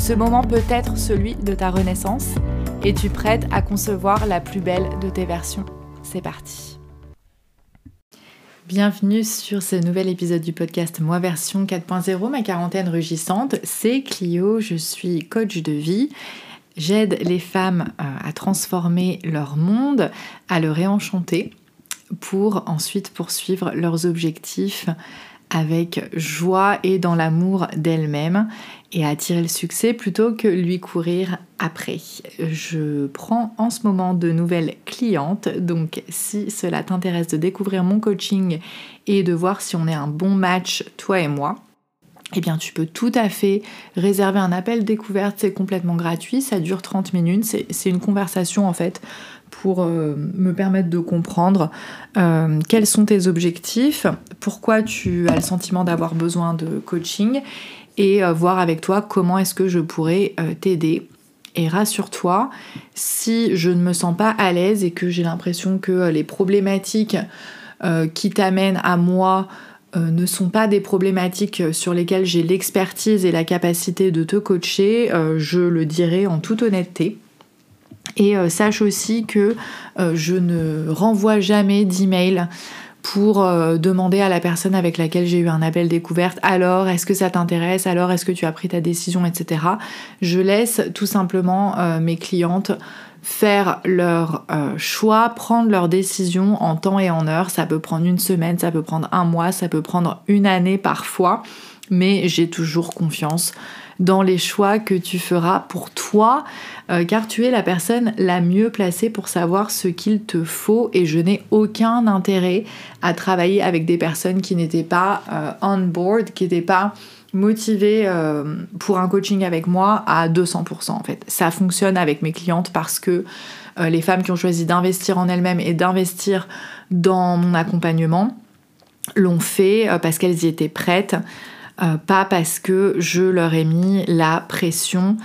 Ce moment peut être celui de ta renaissance. Es-tu prête à concevoir la plus belle de tes versions C'est parti. Bienvenue sur ce nouvel épisode du podcast Moi version 4.0, ma quarantaine rugissante. C'est Clio, je suis coach de vie. J'aide les femmes euh, à transformer leur monde, à le réenchanter pour ensuite poursuivre leurs objectifs avec joie et dans l'amour d'elle-même et attirer le succès plutôt que lui courir après. Je prends en ce moment de nouvelles clientes, donc si cela t'intéresse de découvrir mon coaching et de voir si on est un bon match, toi et moi, eh bien tu peux tout à fait réserver un appel découverte, c'est complètement gratuit, ça dure 30 minutes, c'est une conversation en fait pour euh, me permettre de comprendre euh, quels sont tes objectifs, pourquoi tu as le sentiment d'avoir besoin de coaching et euh, voir avec toi comment est-ce que je pourrais t'aider. Et rassure-toi, si je ne me sens pas à l'aise et que j'ai l'impression que les problématiques qui t'amènent à moi ne sont pas des problématiques sur lesquelles j'ai l'expertise et la capacité de te coacher, je le dirai en toute honnêteté. Et euh, sache aussi que euh, je ne renvoie jamais d'email pour euh, demander à la personne avec laquelle j'ai eu un appel découverte alors est-ce que ça t'intéresse? Alors est-ce que tu as pris ta décision? Etc je laisse tout simplement mes clientes faire leur choix prendre leur décision en temps et en heure. Ça peut prendre une semaine ça peut prendre un mois ça peut prendre une année parfois mais j'ai toujours confiance dans les choix que tu feras pour toi, euh, car tu es la personne la mieux placée pour savoir ce qu'il te faut et je n'ai aucun intérêt à travailler avec des personnes qui n'étaient pas euh, on board, qui n'étaient pas motivées euh, pour un coaching avec moi à 200% en fait. Ça fonctionne avec mes clientes parce que les femmes qui ont choisi d'investir en elles-mêmes et d'investir dans mon accompagnement l'ont fait parce qu'elles y étaient prêtes. Euh, pas parce que je leur ai mis la pression.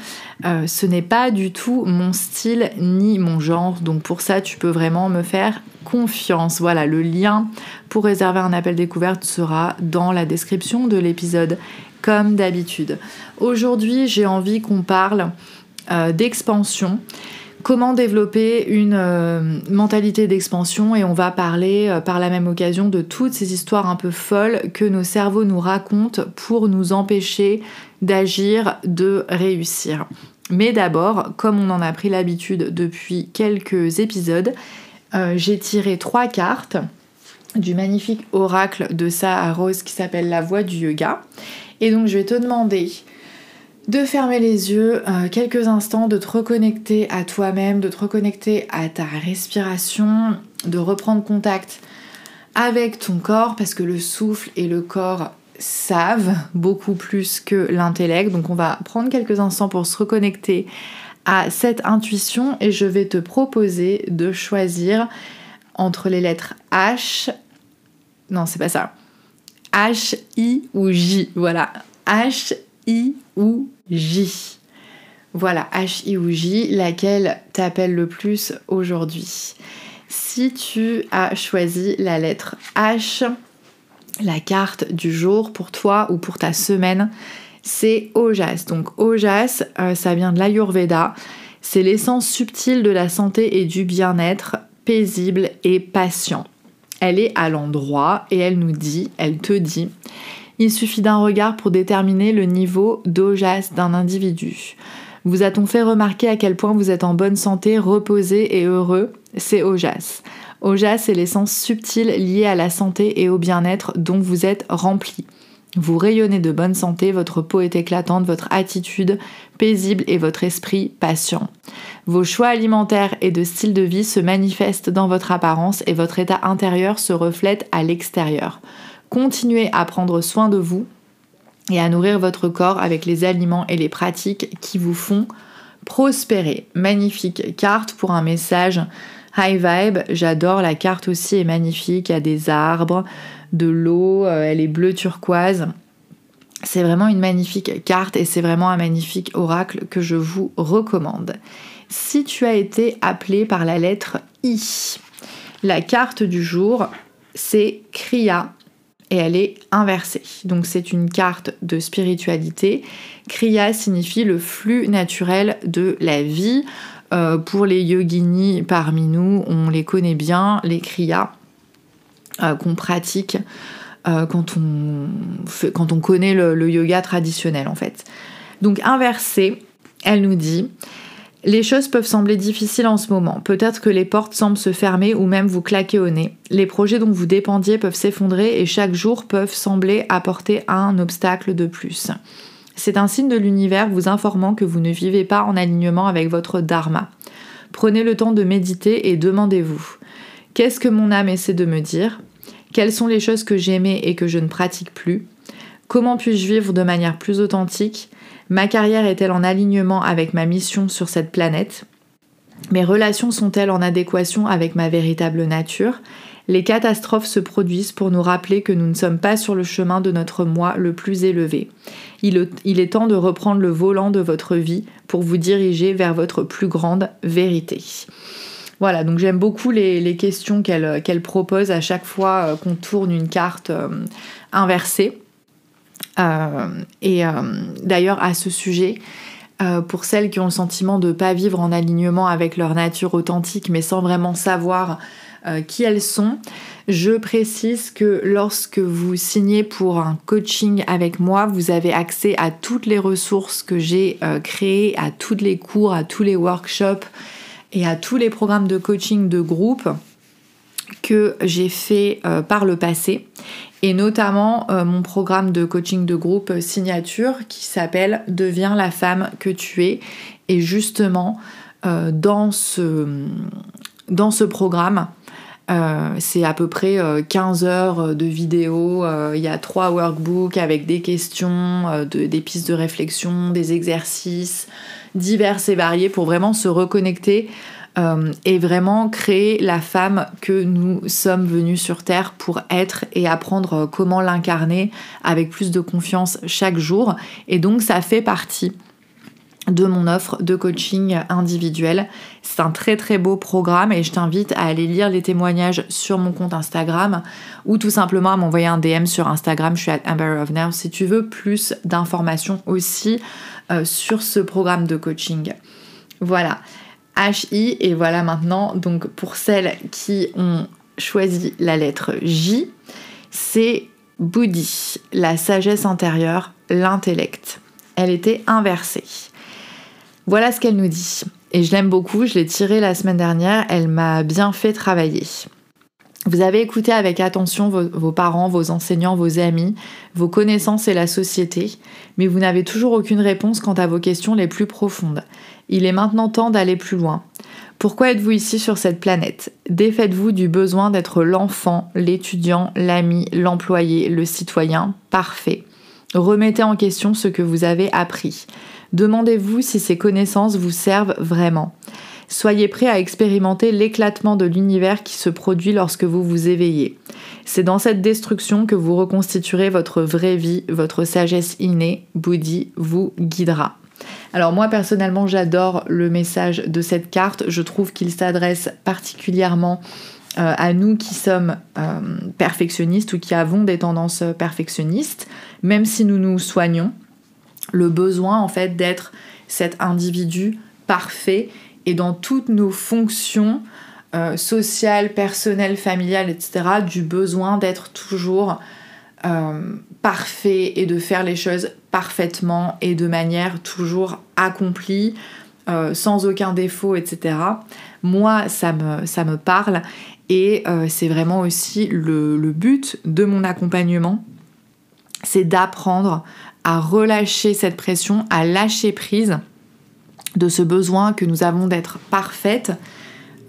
Euh, ce n'est pas du tout mon style ni mon genre, donc pour ça tu peux vraiment me faire confiance. Voilà, le lien pour réserver un appel découverte sera dans la description de l'épisode, comme d'habitude. Aujourd'hui j'ai envie qu'on parle euh, d'expansion comment développer une euh, mentalité d'expansion et on va parler euh, par la même occasion de toutes ces histoires un peu folles que nos cerveaux nous racontent pour nous empêcher d'agir, de réussir. Mais d'abord, comme on en a pris l'habitude depuis quelques épisodes, euh, j'ai tiré trois cartes du magnifique oracle de Saha Rose qui s'appelle la voix du yoga. Et donc je vais te demander de fermer les yeux euh, quelques instants, de te reconnecter à toi-même, de te reconnecter à ta respiration, de reprendre contact avec ton corps parce que le souffle et le corps savent beaucoup plus que l'intellect. Donc on va prendre quelques instants pour se reconnecter à cette intuition et je vais te proposer de choisir entre les lettres H, non c'est pas ça, H, I ou J. Voilà, H, I ou J. Voilà, H, I ou J, laquelle t'appelle le plus aujourd'hui. Si tu as choisi la lettre H, la carte du jour pour toi ou pour ta semaine, c'est Ojas. Donc Ojas, euh, ça vient de l'Ayurveda. C'est l'essence subtile de la santé et du bien-être, paisible et patient. Elle est à l'endroit et elle nous dit, elle te dit, il suffit d'un regard pour déterminer le niveau d'ojas d'un individu. Vous a-t-on fait remarquer à quel point vous êtes en bonne santé, reposé et heureux? C'est ojas. Oja, c'est l'essence subtile liée à la santé et au bien-être dont vous êtes rempli. Vous rayonnez de bonne santé, votre peau est éclatante, votre attitude paisible et votre esprit patient. Vos choix alimentaires et de style de vie se manifestent dans votre apparence et votre état intérieur se reflète à l'extérieur. Continuez à prendre soin de vous et à nourrir votre corps avec les aliments et les pratiques qui vous font prospérer. Magnifique carte pour un message high vibe. J'adore la carte aussi, est magnifique. Il a des arbres, de l'eau, euh, elle est bleue turquoise. C'est vraiment une magnifique carte et c'est vraiment un magnifique oracle que je vous recommande. Si tu as été appelé par la lettre I, la carte du jour, c'est Kriya et elle est inversée. Donc c'est une carte de spiritualité. Kriya signifie le flux naturel de la vie. Euh, pour les yoginis parmi nous, on les connaît bien, les Kriyas euh, qu'on pratique euh, quand, on quand on connaît le, yoga traditionnel en fait. Donc inversée, elle nous dit les choses peuvent sembler difficiles en ce moment. Peut-être que les portes semblent se fermer ou même vous claquer au nez. Les projets dont vous dépendiez peuvent s'effondrer et chaque jour peuvent sembler apporter un obstacle de plus. C'est un signe de l'univers vous informant que vous ne vivez pas en alignement avec votre dharma. Prenez le temps de méditer et demandez-vous Qu'est-ce que mon âme essaie de me dire? Quelles sont les choses que j'aimais et que je ne pratique plus? Comment puis-je vivre de manière plus authentique? Ma carrière est-elle en alignement avec ma mission sur cette planète? Mes relations sont-elles en adéquation avec ma véritable nature? Les catastrophes se produisent pour nous rappeler que nous ne sommes pas sur le chemin de notre moi le plus élevé. Il, est temps de reprendre le volant de votre vie pour vous diriger vers votre plus grande vérité. Voilà, donc j'aime beaucoup les, questions qu'elle propose à chaque fois euh, qu'on tourne une carte euh, inversée. Euh, et euh, d'ailleurs, à ce sujet, euh, pour celles qui ont le sentiment de ne pas vivre en alignement avec leur nature authentique, mais sans vraiment savoir qui elles sont, je précise que lorsque vous signez pour un coaching avec moi, vous avez accès à toutes les ressources que j'ai créées, à tous les cours, à tous les workshops et à tous les programmes de coaching de groupe que j'ai fait par le passé et notamment euh, mon programme de coaching de groupe euh, signature qui s'appelle Deviens la femme que tu es. Et justement, euh, dans, ce, dans ce programme, c'est à peu près 15 heures de vidéos. Il y a trois workbooks avec des questions, des pistes de réflexion, des exercices divers et variés pour vraiment se reconnecter euh, et vraiment créer la femme que nous sommes venus sur Terre pour être et apprendre euh, comment l'incarner avec plus de confiance chaque jour. Et donc ça fait partie de mon offre de coaching individuel. C'est un très très beau programme et je t'invite à aller lire les témoignages sur mon compte Instagram ou tout simplement à m'envoyer un DM sur Instagram, je suis Amber of Now si tu veux plus d'informations aussi euh, sur ce programme de coaching. Voilà. HI. Et voilà maintenant, donc pour celles qui ont choisi la lettre J, c'est Bouddhi, la sagesse intérieure, l'intellect. Elle était inversée. Voilà ce qu'elle nous dit. Et je l'aime beaucoup, je l'ai tirée la semaine dernière, elle m'a bien fait travailler. Vous avez écouté avec attention vos, parents, vos enseignants, vos amis, vos connaissances et la société, mais vous n'avez toujours aucune réponse quant à vos questions les plus profondes. Il est maintenant temps d'aller plus loin. Pourquoi êtes-vous ici sur cette planète? Défaites-vous du besoin d'être l'enfant, l'étudiant, l'ami, l'employé, le citoyen parfait? Remettez en question ce que vous avez appris. Demandez-vous si ces connaissances vous servent vraiment. Soyez prêt à expérimenter l'éclatement de l'univers qui se produit lorsque vous vous éveillez. C'est dans cette destruction que vous reconstituerez votre vraie vie, votre sagesse innée, Bouddhi vous guidera. Alors moi personnellement j'adore le message de cette carte, je trouve qu'il s'adresse particulièrement euh, à nous qui sommes euh, perfectionnistes ou qui avons des tendances perfectionnistes, même si nous nous soignons, le besoin en fait d'être cet individu parfait et dans toutes nos fonctions euh, sociales, personnelles, familiales, etc., du besoin d'être toujours parfait et de faire les choses parfaitement et de manière toujours accomplie, euh, sans aucun défaut, etc. moi, ça me, parle et c'est vraiment aussi le, le but de mon accompagnement, c'est d'apprendre à relâcher cette pression, à lâcher prise de ce besoin que nous avons d'être parfaite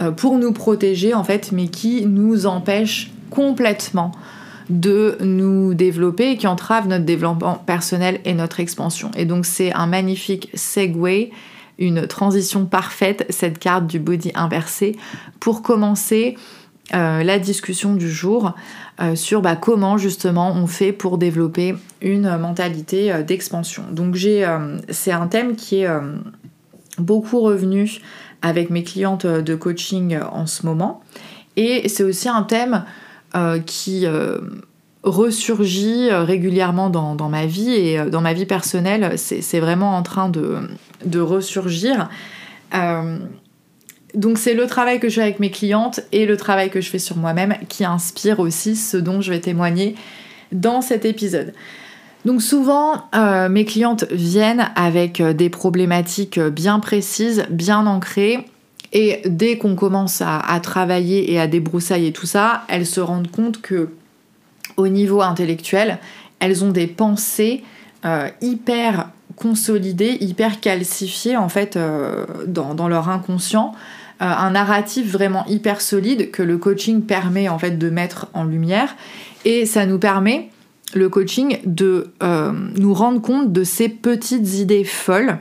euh, pour nous protéger en fait, mais qui nous empêche complètement de nous développer et qui entrave notre développement personnel et notre expansion. Et donc c'est un magnifique segue, une transition parfaite, cette carte du body inversé, pour commencer euh, la discussion du jour euh, sur bah, comment justement on fait pour développer une mentalité d'expansion. Donc j'ai, c'est un thème qui est beaucoup revenu avec mes clientes de coaching en ce moment. Et c'est aussi un thème euh, qui euh, ressurgit régulièrement dans, ma vie et euh, dans ma vie personnelle, c'est vraiment en train de, ressurgir. donc c'est le travail que je fais avec mes clientes et le travail que je fais sur moi-même qui inspire aussi ce dont je vais témoigner dans cet épisode. Donc souvent, euh, mes clientes viennent avec euh, des problématiques euh, bien précises, bien ancrées. Et dès qu'on commence à, travailler et à débroussailler tout ça, elles se rendent compte que au niveau intellectuel, elles ont des pensées hyper consolidées, hyper calcifiées en fait dans, dans, leur inconscient. un narratif vraiment hyper solide que le coaching permet en fait de mettre en lumière. Et ça nous permet le coaching de euh, nous rendre compte de ces petites idées folles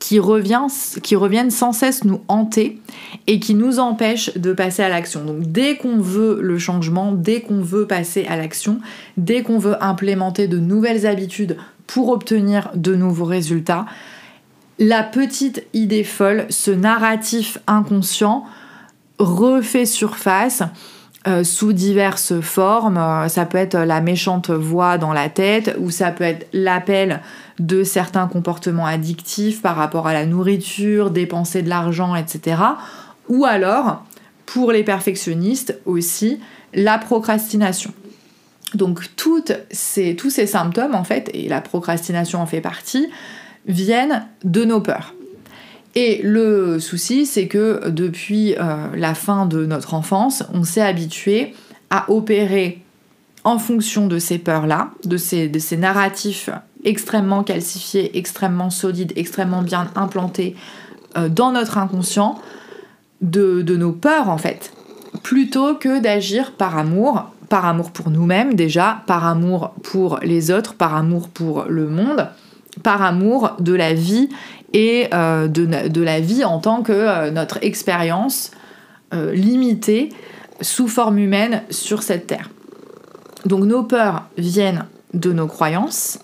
qui, reviennent sans cesse nous hanter et qui nous empêchent de passer à l'action. Donc dès qu'on veut le changement, dès qu'on veut passer à l'action, dès qu'on veut implémenter de nouvelles habitudes pour obtenir de nouveaux résultats, la petite idée folle, ce narratif inconscient refait surface euh, sous diverses formes. Euh, ça peut être la méchante voix dans la tête ou ça peut être l'appel de certains comportements addictifs par rapport à la nourriture, dépenser de l'argent, etc. Ou alors, pour les perfectionnistes aussi, la procrastination. Donc toutes tous ces symptômes, en fait, et la procrastination en fait partie, viennent de nos peurs. Et le souci, c'est que depuis euh, la fin de notre enfance, on s'est habitué à opérer en fonction de ces peurs-là, de ces, de ces narratifs extrêmement calcifiés, extrêmement solides, extrêmement bien implantés euh, dans notre inconscient, de nos peurs en fait, plutôt que d'agir par amour, par amour pour nous-mêmes déjà, par amour pour les autres, par amour pour le monde, par amour de la vie et euh, de, la vie en tant que euh, notre expérience euh, limitée sous forme humaine sur cette terre. Donc nos peurs viennent de nos croyances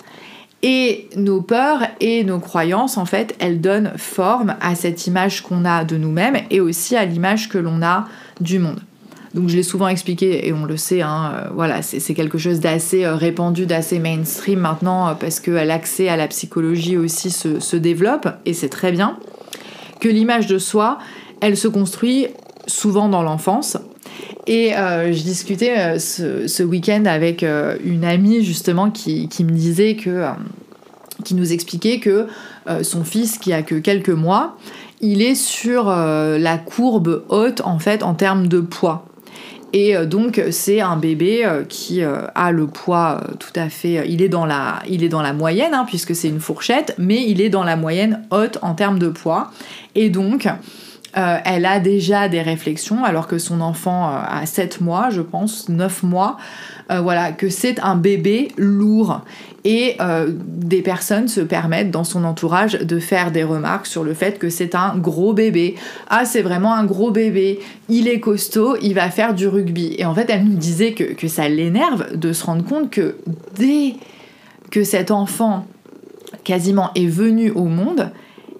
et nos peurs et nos croyances, en fait, elles donnent forme à cette image qu'on a de nous-mêmes et aussi à l'image que l'on a du monde. Donc je l'ai souvent expliqué et on le sait, hein, euh, voilà, c'est quelque chose d'assez euh, répandu, d'assez mainstream maintenant euh, parce que l'accès à la psychologie aussi se, développe et c'est très bien. Que l'image de soi, elle se construit souvent dans l'enfance. Et je discutais ce, week-end avec une amie justement qui, me disait que, qui nous expliquait que son fils qui a que quelques mois, il est sur la courbe haute en fait en termes de poids. Et euh, donc c'est un bébé euh, qui euh, a le poids tout à fait, il est dans la, moyenne hein, puisque c'est une fourchette, mais il est dans la moyenne haute en termes de poids. Et donc elle a déjà des réflexions alors que son enfant a 7 mois, je pense, 9 mois, voilà, que c'est un bébé lourd et euh, des personnes se permettent dans son entourage de faire des remarques sur le fait que c'est un gros bébé. Ah, c'est vraiment un gros bébé, il est costaud, il va faire du rugby. Et en fait, elle nous disait que, que ça l'énerve de se rendre compte que dès que cet enfant quasiment est venu au monde,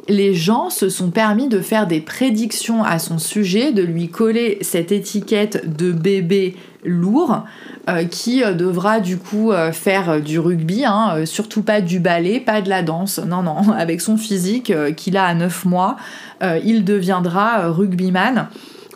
les gens se sont permis de faire des prédictions à son sujet, de lui coller cette étiquette de bébé lourd euh, qui euh, devra du coup euh, faire du rugby, hein, surtout pas du ballet, pas de la danse, non, non, avec son physique qu'il a à 9 mois, il deviendra rugbyman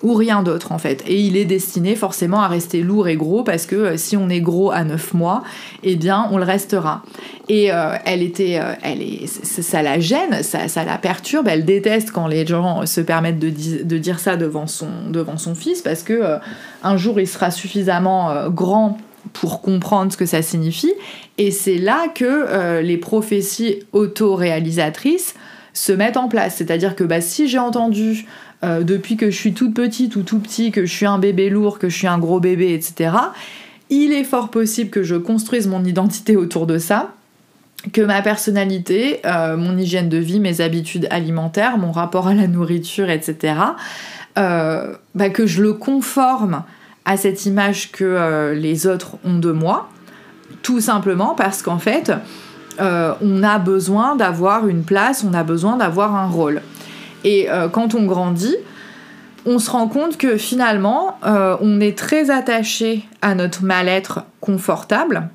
ou rien d'autre en fait. Et il est destiné forcément à rester lourd et gros parce que euh, si on est gros à 9 mois, eh bien on le restera. Et euh, elle était, euh, elle est, ça la gêne, ça, ça, la perturbe, elle déteste quand les gens se permettent de, de dire ça devant son, devant son fils parce que un jour il sera suffisamment grand pour comprendre ce que ça signifie. Et c'est là que les prophéties autoréalisatrices se mettent en place. C'est-à-dire que bah, si j'ai entendu euh, depuis que je suis toute petite ou tout petit, que je suis un bébé lourd, que je suis un gros bébé, etc., il est fort possible que je construise mon identité autour de ça, que ma personnalité, euh, mon hygiène de vie, mes habitudes alimentaires, mon rapport à la nourriture, etc., euh, bah, que je le conforme à cette image que les autres ont de moi, tout simplement parce qu'en fait, on a besoin d'avoir une place, on a besoin d'avoir un rôle. Et euh, quand on grandit, on se rend compte que finalement, euh, on est très attaché à notre mal-être confortable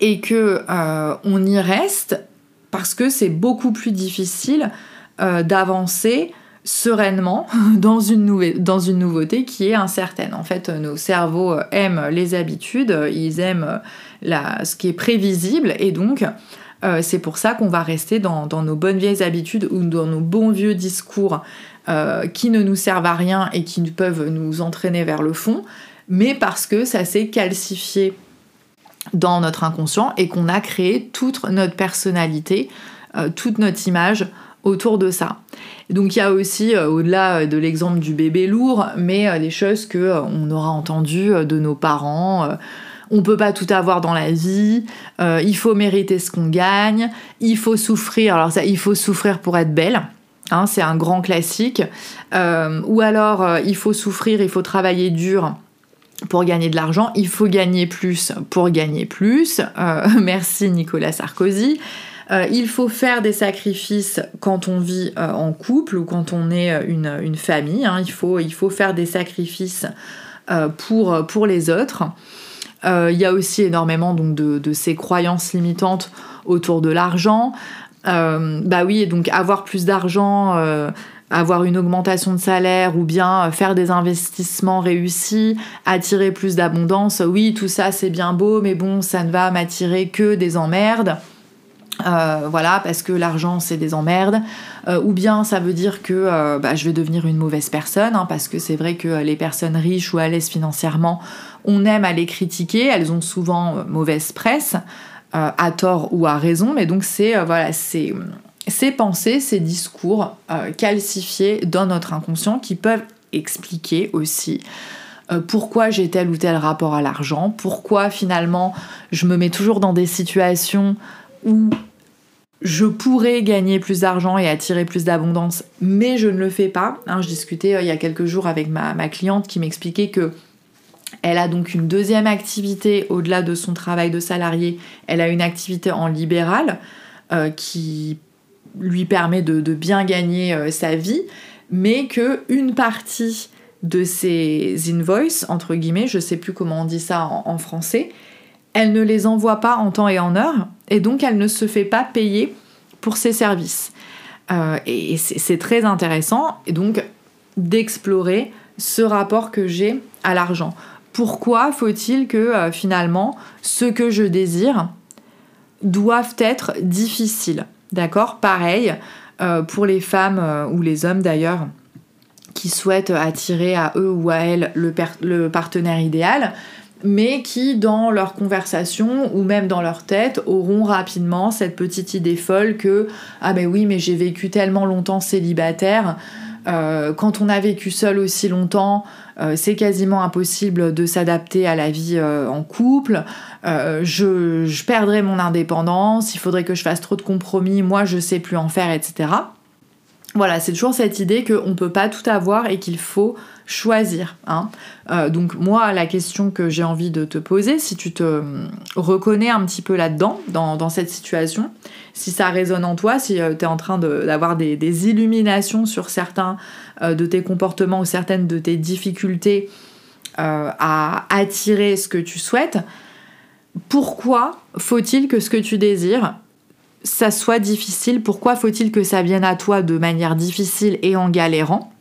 et que euh, on y reste parce que c'est beaucoup plus difficile d'avancer sereinement dans une, dans une nouveauté qui est incertaine. En fait, nos cerveaux aiment les habitudes, ils aiment ce qui est prévisible et donc euh, c'est pour ça qu'on va rester dans, nos bonnes vieilles habitudes ou dans nos bons vieux discours euh, qui ne nous servent à rien et qui peuvent nous entraîner vers le fond, mais parce que ça s'est calcifié dans notre inconscient et qu'on a créé toute notre personnalité, euh, toute notre image autour de ça. Donc il y a aussi, au-delà de l'exemple du bébé lourd, mais des choses que on aura entendues de nos parents on peut pas tout avoir dans la vie, euh, il faut mériter ce qu'on gagne, il faut souffrir, alors ça, il faut souffrir pour être belle. Hein, c'est un grand classique. Euh, ou alors, euh, il faut souffrir, il faut travailler dur pour gagner de l'argent, il faut gagner plus pour gagner plus. merci Nicolas Sarkozy. il faut faire des sacrifices quand on vit en couple ou quand on est une, famille. Hein. il, faut, il faut faire des sacrifices pour, pour les autres. Euh, il y a aussi énormément donc, de, ces croyances limitantes autour de l'argent. Euh, bah oui, donc avoir plus d'argent, euh, avoir une augmentation de salaire ou bien faire des investissements réussis, attirer plus d'abondance, oui, tout ça c'est bien beau, mais bon, ça ne va m'attirer que des emmerdes. voilà, parce que l'argent c'est des emmerdes, ou bien ça veut dire que bah, je vais devenir une mauvaise personne, hein, parce que c'est vrai que les personnes riches ou à l'aise financièrement on aime à les critiquer, elles ont souvent euh, mauvaise presse, euh, à tort ou à raison, mais donc c'est euh, voilà, ces, pensées, ces discours calcifiés dans notre inconscient qui peuvent expliquer aussi pourquoi j'ai tel ou tel rapport à l'argent, pourquoi finalement je me mets toujours dans des situations où je pourrais gagner plus d'argent et attirer plus d'abondance, mais je ne le fais pas. Hein, je discutais il y a quelques jours avec ma cliente qui m'expliquait que elle a donc une deuxième activité au-delà de son travail de salarié. Elle a une activité en libéral euh, qui lui permet de, bien gagner euh, sa vie, mais que une partie de ses invoices, entre guillemets, je sais plus comment on dit ça en, français, elle ne les envoie pas en temps et en heure, et donc elle ne se fait pas payer pour ses services. Euh, et c'est très intéressant, donc d'explorer ce rapport que j'ai à l'argent pourquoi faut-il que euh, finalement ce que je désire doivent être difficiles D'accord? Pareil euh, pour les femmes euh, ou les hommes d'ailleurs qui souhaitent attirer à eux ou à elles le, partenaire idéal, mais qui dans leur conversation ou même dans leur tête auront rapidement cette petite idée folle que ah ben oui mais j'ai vécu tellement longtemps célibataire quand on a vécu seul aussi longtemps, c'est quasiment impossible de s'adapter à la vie euh, en couple, euh, je, je perdrai mon indépendance, il faudrait que je fasse trop de compromis, moi je sais plus en faire, etc. Voilà, c'est toujours cette idée qu'on ne peut pas tout avoir et qu'il faut choisir. Hein. donc moi, la question que j'ai envie de te poser, si tu te reconnais un petit peu là-dedans, dans, cette situation, si ça résonne en toi, si tu es en train d'avoir des, illuminations sur certains euh, de tes comportements ou certaines de tes difficultés euh, à attirer ce que tu souhaites, pourquoi faut-il que ce que tu désires, ça soit difficile? Pourquoi faut-il que ça vienne à toi de manière difficile et en galérant?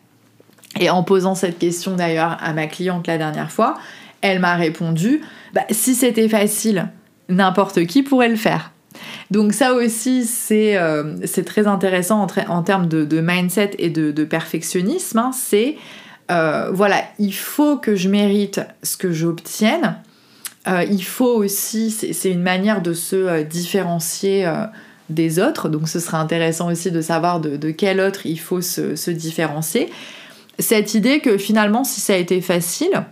Et en posant cette question d'ailleurs à ma cliente la dernière fois, elle m'a répondu bah, si c'était facile, n'importe qui pourrait le faire. Donc ça aussi, c'est euh, très intéressant en, termes de, mindset et de, perfectionnisme. Hein. C'est, euh, voilà, il faut que je mérite ce que j'obtienne. Euh, il faut aussi, c'est une manière de se différencier des autres. Donc ce serait intéressant aussi de savoir de, quel autre il faut se différencier cette idée que finalement, si ça a été facile,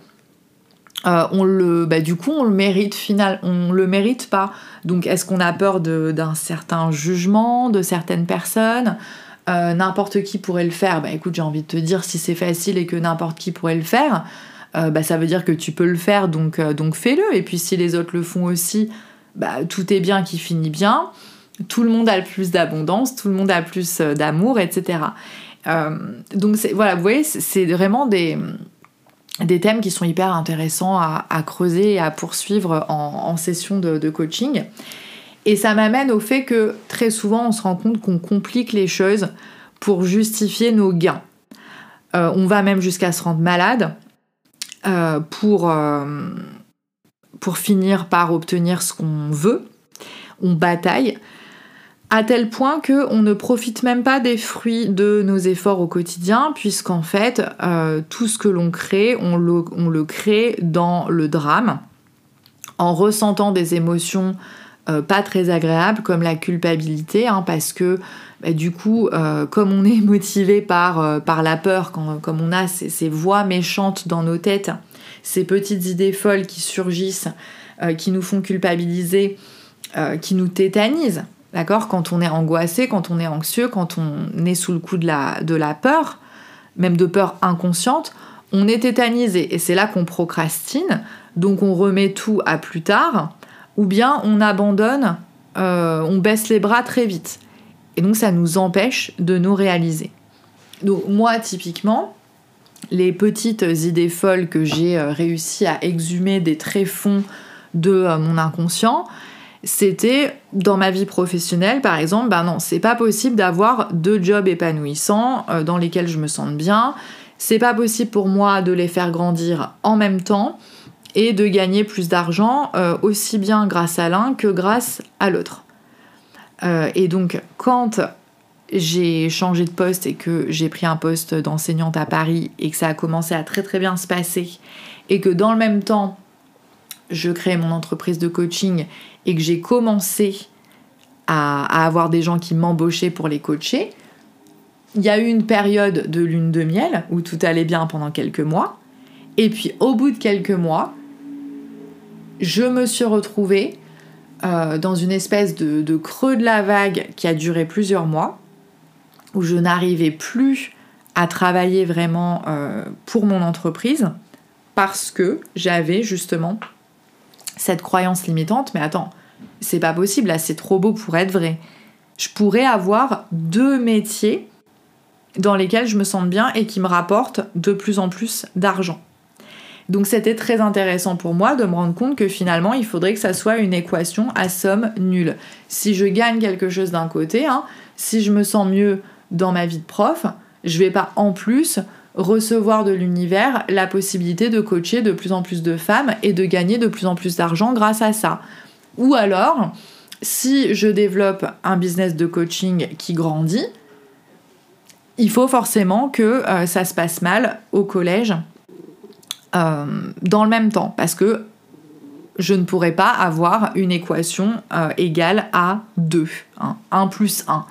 euh, on le, bah, du coup, on le mérite final, on le mérite pas. Donc, est-ce qu'on a peur d'un certain jugement de certaines personnes? Euh, N'importe qui pourrait le faire. Bah, écoute, j'ai envie de te dire, si c'est facile et que n'importe qui pourrait le faire, euh, bah, ça veut dire que tu peux le faire, donc, donc fais-le. Et puis, si les autres le font aussi, bah, tout est bien qui finit bien. Tout le monde a plus d'abondance, tout le monde a plus d'amour, etc. Euh, donc voilà, vous voyez, c'est vraiment des, des thèmes qui sont hyper intéressants à, creuser et à poursuivre en, session de, coaching. Et ça m'amène au fait que très souvent on se rend compte qu'on complique les choses pour justifier nos gains. Euh, on va même jusqu'à se rendre malade euh, pour, pour finir par obtenir ce qu'on veut. On bataille à tel point qu'on ne profite même pas des fruits de nos efforts au quotidien, puisqu'en fait, euh, tout ce que l'on crée, on le, crée dans le drame, en ressentant des émotions euh, pas très agréables, comme la culpabilité, hein, parce que bah, du coup, euh, comme on est motivé par, la peur, comme on a ces, voix méchantes dans nos têtes, ces petites idées folles qui surgissent, qui nous font culpabiliser, qui nous tétanisent, D'accord? Quand on est angoissé, quand on est anxieux, quand on est sous le coup de la, peur, même de peur inconsciente, on est tétanisé et c'est là qu'on procrastine, donc on remet tout à plus tard, ou bien on abandonne, euh, on baisse les bras très vite. Et donc ça nous empêche de nous réaliser. Donc moi typiquement, les petites idées folles que j'ai euh, réussi à exhumer des tréfonds de euh, mon inconscient, c'était dans ma vie professionnelle par exemple, ben non, c'est pas possible d'avoir deux jobs épanouissants euh, dans lesquels je me sente bien. C'est pas possible pour moi de les faire grandir en même temps et de gagner plus d'argent euh, aussi bien grâce à l'un que grâce à l'autre. Euh, et donc quand j'ai changé de poste et que j'ai pris un poste d'enseignante à Paris et que ça a commencé à très très bien se passer et que dans le même temps je crée mon entreprise de coaching et que j'ai commencé à, avoir des gens qui m'embauchaient pour les coacher, il y a eu une période de lune de miel où tout allait bien pendant quelques mois. Et puis au bout de quelques mois, je me suis retrouvée euh, dans une espèce de, creux de la vague qui a duré plusieurs mois, où je n'arrivais plus à travailler vraiment euh, pour mon entreprise parce que j'avais justement cette croyance limitante, mais attends, c'est pas possible, là c'est trop beau pour être vrai. Je pourrais avoir deux métiers dans lesquels je me sens bien et qui me rapportent de plus en plus d'argent. Donc c'était très intéressant pour moi de me rendre compte que finalement il faudrait que ça soit une équation à somme nulle. Si je gagne quelque chose d'un côté, hein, si je me sens mieux dans ma vie de prof, je vais pas en plus recevoir de l'univers la possibilité de coacher de plus en plus de femmes et de gagner de plus en plus d'argent grâce à ça. Ou alors, si je développe un business de coaching qui grandit, il faut forcément que euh, ça se passe mal au collège euh, dans le même temps, parce que je ne pourrais pas avoir une équation euh, égale à 2, 1 plus 1.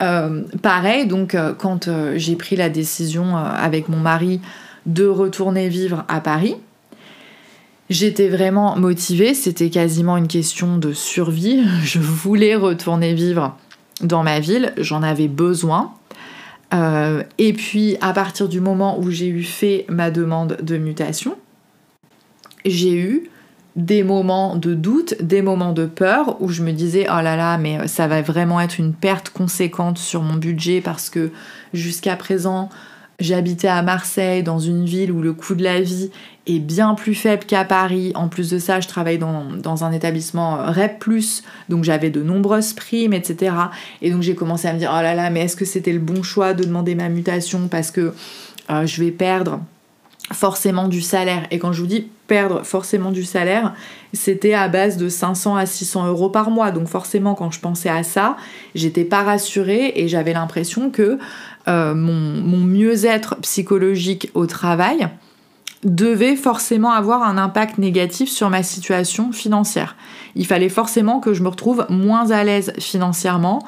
Euh, pareil, donc euh, quand euh, j'ai pris la décision avec mon mari de retourner vivre à Paris, j'étais vraiment motivée, c'était quasiment une question de survie. Je voulais retourner vivre dans ma ville, j'en avais besoin. et puis à partir du moment où j'ai eu fait ma demande de mutation, j'ai eu des moments de doute, des moments de peur où je me disais oh là là mais ça va vraiment être une perte conséquente sur mon budget parce que jusqu'à présent j'habitais à Marseille dans une ville où le coût de la vie est bien plus faible qu'à Paris. En plus de ça je travaille dans, dans un établissement euh, REP ⁇ donc j'avais de nombreuses primes etc. Et donc j'ai commencé à me dire oh là là mais est-ce que c'était le bon choix de demander ma mutation? Parce que euh, je vais perdre forcément du salaire. Et quand je vous dis perdre forcément du salaire, c'était à base de 500 à 600 euros par mois. Donc forcément, quand je pensais à ça, j'étais pas rassurée et j'avais l'impression que euh, mon, mieux-être psychologique au travail devait forcément avoir un impact négatif sur ma situation financière. Il fallait forcément que je me retrouve moins à l'aise financièrement,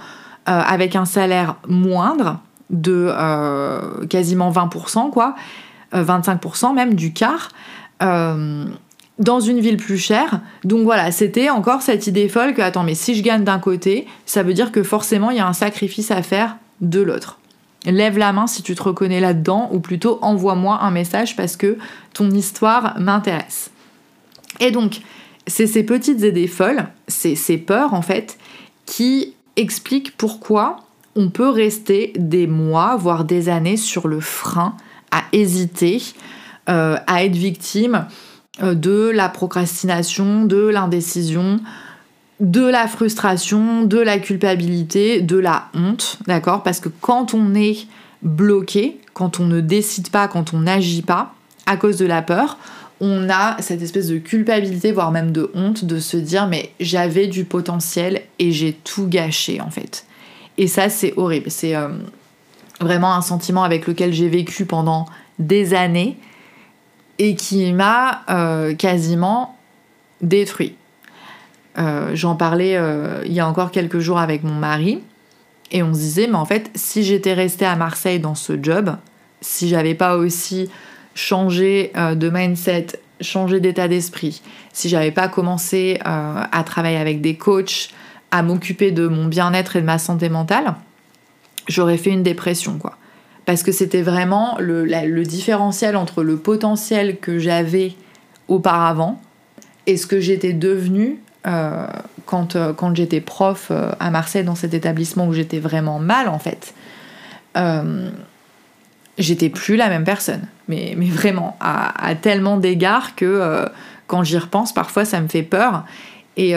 euh, avec un salaire moindre de euh, quasiment 20%, quoi, 25% même du quart dans une ville plus chère. Donc voilà, c'était encore cette idée folle que, attends, mais si je gagne d'un côté, ça veut dire que forcément il y a un sacrifice à faire de l'autre. Lève la main si tu te reconnais là-dedans, ou plutôt envoie-moi un message parce que ton histoire m'intéresse. Et donc, c'est ces petites idées folles, ces peurs en fait, qui expliquent pourquoi on peut rester des mois, voire des années sur le frein, à hésiter, euh, à être victime euh, de la procrastination, de l'indécision, de la frustration, de la culpabilité, de la honte, d'accord? Parce que quand on est bloqué, quand on ne décide pas, quand on n'agit pas, à cause de la peur, on a cette espèce de culpabilité, voire même de honte, de se dire mais j'avais du potentiel et j'ai tout gâché en fait. Et ça c'est horrible, c'est euh, vraiment un sentiment avec lequel j'ai vécu pendant des années et qui m'a euh, quasiment détruit. Euh, j'en parlais euh, il y a encore quelques jours avec mon mari et on se disait mais en fait si j'étais restée à Marseille dans ce job, si j'avais pas aussi changé de mindset, changé d'état d'esprit, si j'avais pas commencé à travailler avec des coachs, à m'occuper de mon bien-être et de ma santé mentale, j'aurais fait une dépression quoi parce que c'était vraiment le, différentiel entre le potentiel que j'avais auparavant et ce que j'étais devenue euh, quand, euh, quand j'étais prof euh, à Marseille dans cet établissement où j'étais vraiment mal en fait. j'étais plus la même personne, mais, mais vraiment à, tellement d'égards que quand j'y repense, parfois ça me fait peur. Et,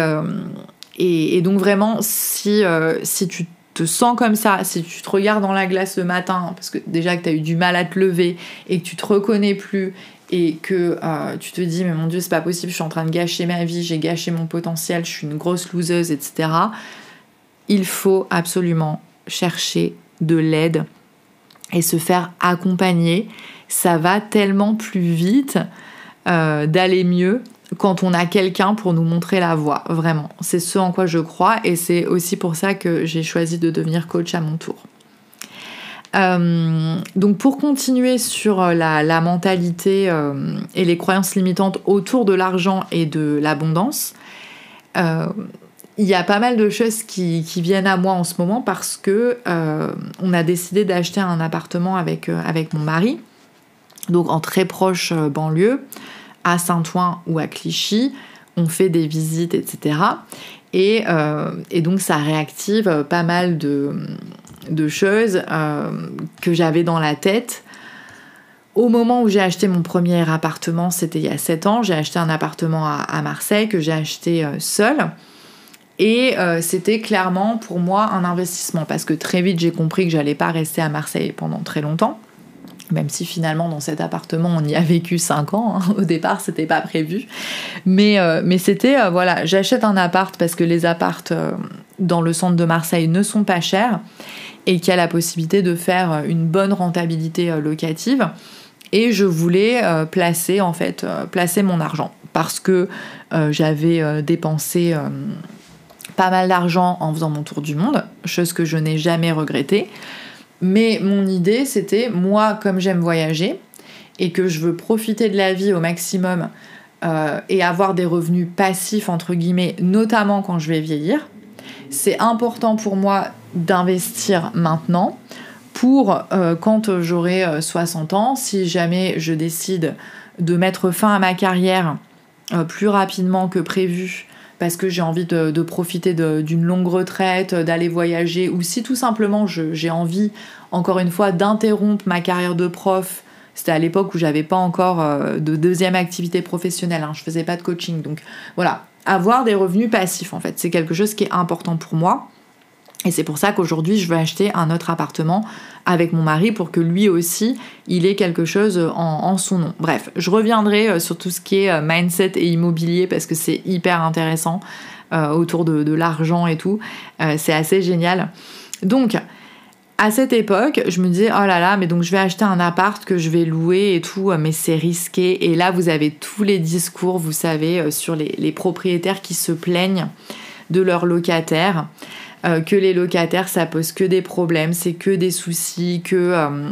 et, et donc vraiment, si, si tu te sens comme ça, si tu te regardes dans la glace le matin, parce que déjà que tu as eu du mal à te lever et que tu te reconnais plus et que euh, tu te dis mais mon dieu c'est pas possible, je suis en train de gâcher ma vie, j'ai gâché mon potentiel, je suis une grosse loseuse, etc. Il faut absolument chercher de l'aide et se faire accompagner. Ça va tellement plus vite euh, d'aller mieux quand on a quelqu'un pour nous montrer la voie, vraiment. C'est ce en quoi je crois et c'est aussi pour ça que j'ai choisi de devenir coach à mon tour. Euh, donc pour continuer sur la, mentalité euh, et les croyances limitantes autour de l'argent et de l'abondance, euh, il y a pas mal de choses qui, viennent à moi en ce moment parce que on a décidé d'acheter un appartement avec, avec mon mari, donc en très proche banlieue à Saint-Ouen ou à Clichy, on fait des visites, etc. Euh, et, donc ça réactive pas mal de, choses euh, que j'avais dans la tête. Au moment où j'ai acheté mon premier appartement, c'était il y a 7 ans, j'ai acheté un appartement à, Marseille que j'ai acheté euh, seul. Et c'était clairement pour moi un investissement parce que très vite j'ai compris que j'allais pas rester à Marseille pendant très longtemps même si finalement dans cet appartement on y a vécu 5 ans, hein. au départ c'était pas prévu. Mais, euh, mais c'était, euh, voilà, j'achète un appart parce que les appartes euh, dans le centre de Marseille ne sont pas chers et qu'il y a la possibilité de faire une bonne rentabilité locative. Et je voulais placer en fait, placer mon argent parce que j'avais dépensé pas mal d'argent en faisant mon tour du monde, chose que je n'ai jamais regrettée. Mais mon idée, c'était, moi, comme j'aime voyager et que je veux profiter de la vie au maximum euh, et avoir des revenus passifs, entre guillemets, notamment quand je vais vieillir, c'est important pour moi d'investir maintenant pour euh, quand j'aurai 60 euh, ans, si jamais je décide de mettre fin à ma carrière plus rapidement que prévu parce que j'ai envie de, profiter d'une longue retraite, d'aller voyager, ou si tout simplement j'ai envie, encore une fois, d'interrompre ma carrière de prof. C'était à l'époque où j'avais pas encore euh, de deuxième activité professionnelle, hein, je faisais pas de coaching. Donc voilà, avoir des revenus passifs en fait, c'est quelque chose qui est important pour moi. Et c'est pour ça qu'aujourd'hui, je veux acheter un autre appartement avec mon mari pour que lui aussi, il ait quelque chose en, son nom. Bref, je reviendrai euh, sur tout ce qui est euh, mindset et immobilier parce que c'est hyper intéressant euh, autour de, l'argent et tout. c'est assez génial. Donc, à cette époque, je me disais, oh là là, mais donc je vais acheter un appart que je vais louer et tout, mais c'est risqué. Et là, vous avez tous les discours, vous savez, sur les propriétaires qui se plaignent de leurs locataires. Euh, que les locataires ça pose que des problèmes, c'est que des soucis, que euh,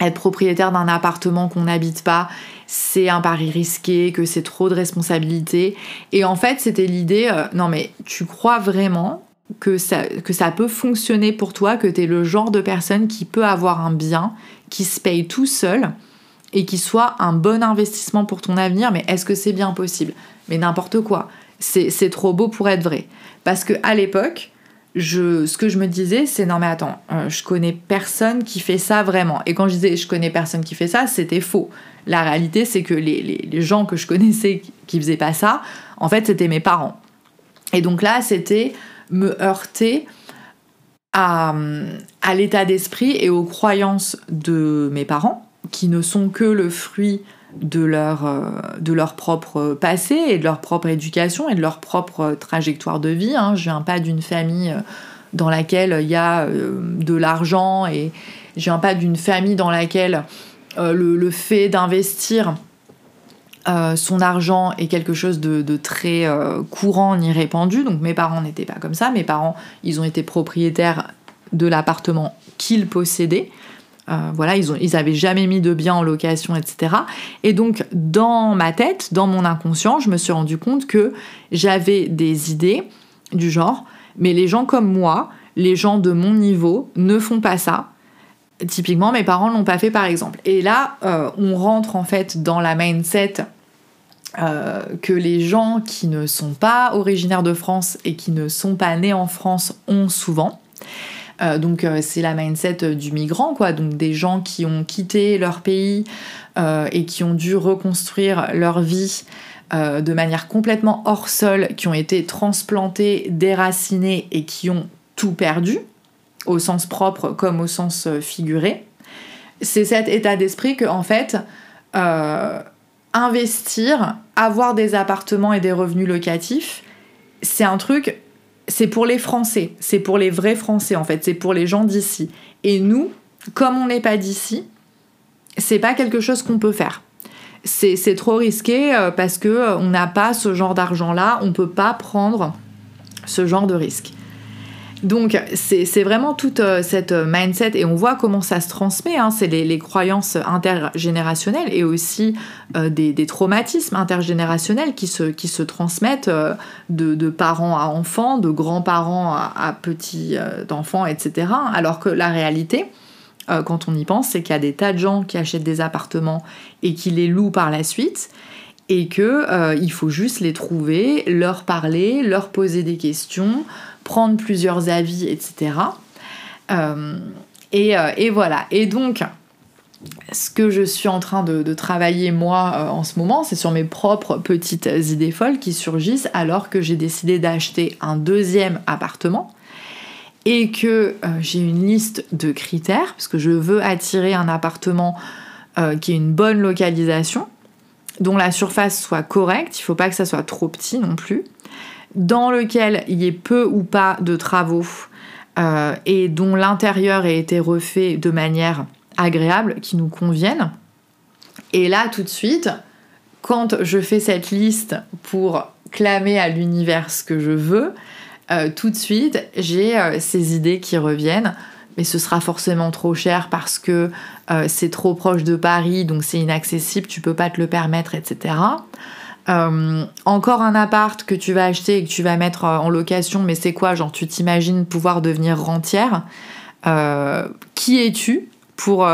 être propriétaire d'un appartement qu'on n'habite pas, c'est un pari risqué, que c'est trop de responsabilités. Et en fait, c'était l'idée, euh, non mais tu crois vraiment que ça, que ça peut fonctionner pour toi, que tu es le genre de personne qui peut avoir un bien, qui se paye tout seul et qui soit un bon investissement pour ton avenir, mais est-ce que c'est bien possible? Mais n'importe quoi. C'est trop beau pour être vrai. Parce que à l'époque, ce que je me disais, c'est non mais attends, euh, je connais personne qui fait ça vraiment. Et quand je disais je connais personne qui fait ça, c'était faux. La réalité, c'est que les, gens que je connaissais qui faisaient pas ça, en fait, c'était mes parents. Et donc là, c'était me heurter à, à l'état d'esprit et aux croyances de mes parents, qui ne sont que le fruit de leur, euh, de leur propre passé et de leur propre éducation et de leur propre trajectoire de vie. Hein. Je viens pas d'une famille euh, dans laquelle il y a euh, de l'argent et je viens pas d'une famille dans laquelle le, fait d'investir son argent est quelque chose de, de très courant ni répandu. Donc mes parents n'étaient pas comme ça. Mes parents, ils ont été propriétaires de l'appartement qu'ils possédaient. Euh, voilà, ils, ont, ils avaient jamais mis de biens en location, etc. Et donc, dans ma tête, dans mon inconscient, je me suis rendu compte que j'avais des idées du genre, mais les gens comme moi, les gens de mon niveau, ne font pas ça. Typiquement, mes parents l'ont pas fait, par exemple. Et là, euh, on rentre en fait dans la mindset euh, que les gens qui ne sont pas originaires de France et qui ne sont pas nés en France ont souvent. Euh, donc euh, c'est la mindset euh, du migrant, quoi. Donc des gens qui ont quitté leur pays et qui ont dû reconstruire leur vie de manière complètement hors sol, qui ont été transplantés, déracinés et qui ont tout perdu, au sens propre comme au sens figuré. C'est cet état d'esprit que en fait investir, avoir des appartements et des revenus locatifs, c'est un truc c'est pour les Français, c'est pour les vrais Français en fait, c'est pour les gens d'ici. Et nous, comme on n'est pas d'ici, c'est pas quelque chose qu'on peut faire. C'est trop risqué euh, parce que euh, on n'a pas ce genre d'argent-là, on peut pas prendre ce genre de risque. Donc c'est vraiment toute euh, cette euh, mindset et on voit comment ça se transmet, hein. c'est les, croyances intergénérationnelles et aussi euh, des, traumatismes intergénérationnels qui se, qui se transmettent de, parents à enfants, de grands-parents à, petits enfants, etc. Alors que la réalité, quand on y pense, c'est qu'il y a des tas de gens qui achètent des appartements et qui les louent par la suite et que il faut juste les trouver, leur parler, leur poser des questions, prendre plusieurs avis, etc. Euh, euh, et, voilà. Et donc, ce que je suis en train de, travailler moi euh, en ce moment, c'est sur mes propres petites idées folles qui surgissent alors que j'ai décidé d'acheter un deuxième appartement et que j'ai une liste de critères, parce que je veux attirer un appartement qui ait une bonne localisation, dont la surface soit correcte, il ne faut pas que ça soit trop petit non plus, dans lequel il y ait peu ou pas de travaux euh, et dont l'intérieur ait été refait de manière agréable, qui nous convienne. Et là, tout de suite, quand je fais cette liste pour clamer à l'univers ce que je veux, euh, tout de suite, j'ai euh, ces idées qui reviennent. Mais ce sera forcément trop cher parce que c'est trop proche de Paris, donc c'est inaccessible, tu peux pas te le permettre, etc. Euh, encore un appart que tu vas acheter et que tu vas mettre euh, en location, mais c'est quoi? Genre, tu t'imagines pouvoir devenir rentière. Euh, qui es-tu pour,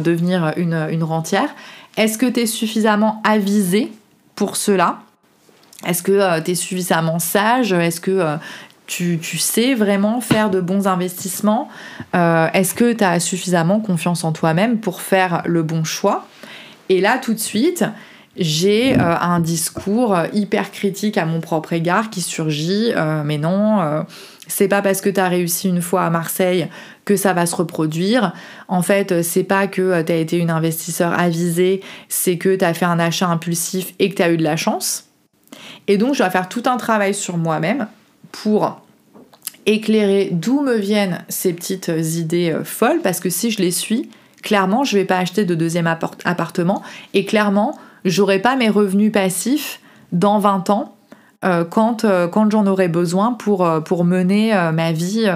devenir une, une rentière? Est-ce que tu es suffisamment avisé pour cela? Est-ce que tu es suffisamment sage? Est-ce que tu, tu, sais vraiment faire de bons investissements? Est-ce que tu as suffisamment confiance en toi-même pour faire le bon choix? Et là, tout de suite, j'ai un discours hyper critique à mon propre égard qui surgit, mais non, c'est pas parce que tu as réussi une fois à Marseille que ça va se reproduire. En fait, c'est pas que tu as été une investisseur avisée, c'est que tu as fait un achat impulsif et que tu as eu de la chance. Et donc, je dois faire tout un travail sur moi-même pour éclairer d'où me viennent ces petites idées euh, folles, parce que si je les suis, clairement, je vais pas acheter de deuxième appartement et clairement, j'aurai pas mes revenus passifs dans 20 ans euh, quand, euh, quand j'en aurai besoin pour, euh, pour mener ma vie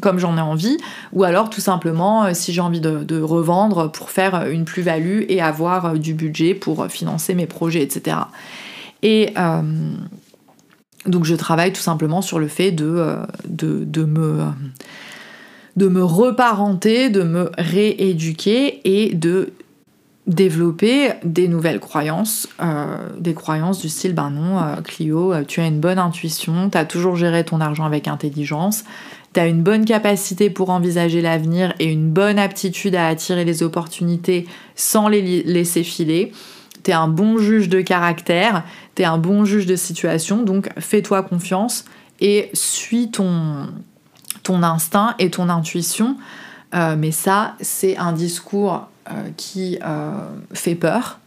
comme j'en ai envie, ou alors tout simplement si j'ai envie de, revendre pour faire une plus-value et avoir du budget pour financer mes projets, etc. Et donc je travaille tout simplement sur le fait de, de, de me de me reparenter, de me rééduquer et de développer des nouvelles croyances, euh, des croyances du style ben non, euh, Clio, euh, tu as une bonne intuition, tu as toujours géré ton argent avec intelligence, tu as une bonne capacité pour envisager l'avenir et une bonne aptitude à attirer les opportunités sans les laisser filer. Tu es un bon juge de caractère, tu es un bon juge de situation, donc fais-toi confiance et suis ton, instinct et ton intuition. mais ça, c'est un discours qui euh, fait peur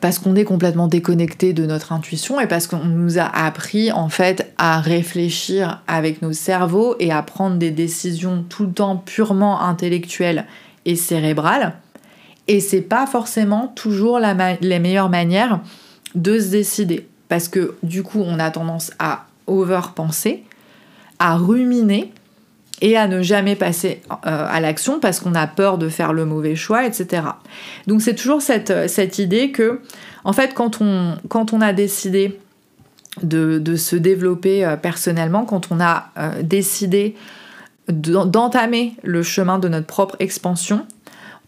parce qu'on est complètement déconnecté de notre intuition et parce qu'on nous a appris en fait à réfléchir avec nos cerveaux et à prendre des décisions tout le temps purement intellectuelles et cérébrales. Et c'est pas forcément toujours la, les meilleures manières de se décider parce que du coup on a tendance à overpenser, à ruminer et à ne jamais passer euh, à l'action parce qu'on a peur de faire le mauvais choix, etc. Donc c'est toujours cette, euh, cette, idée que, en fait, quand on, a décidé de, de se développer euh, personnellement, quand on a décidé d'entamer le chemin de notre propre expansion,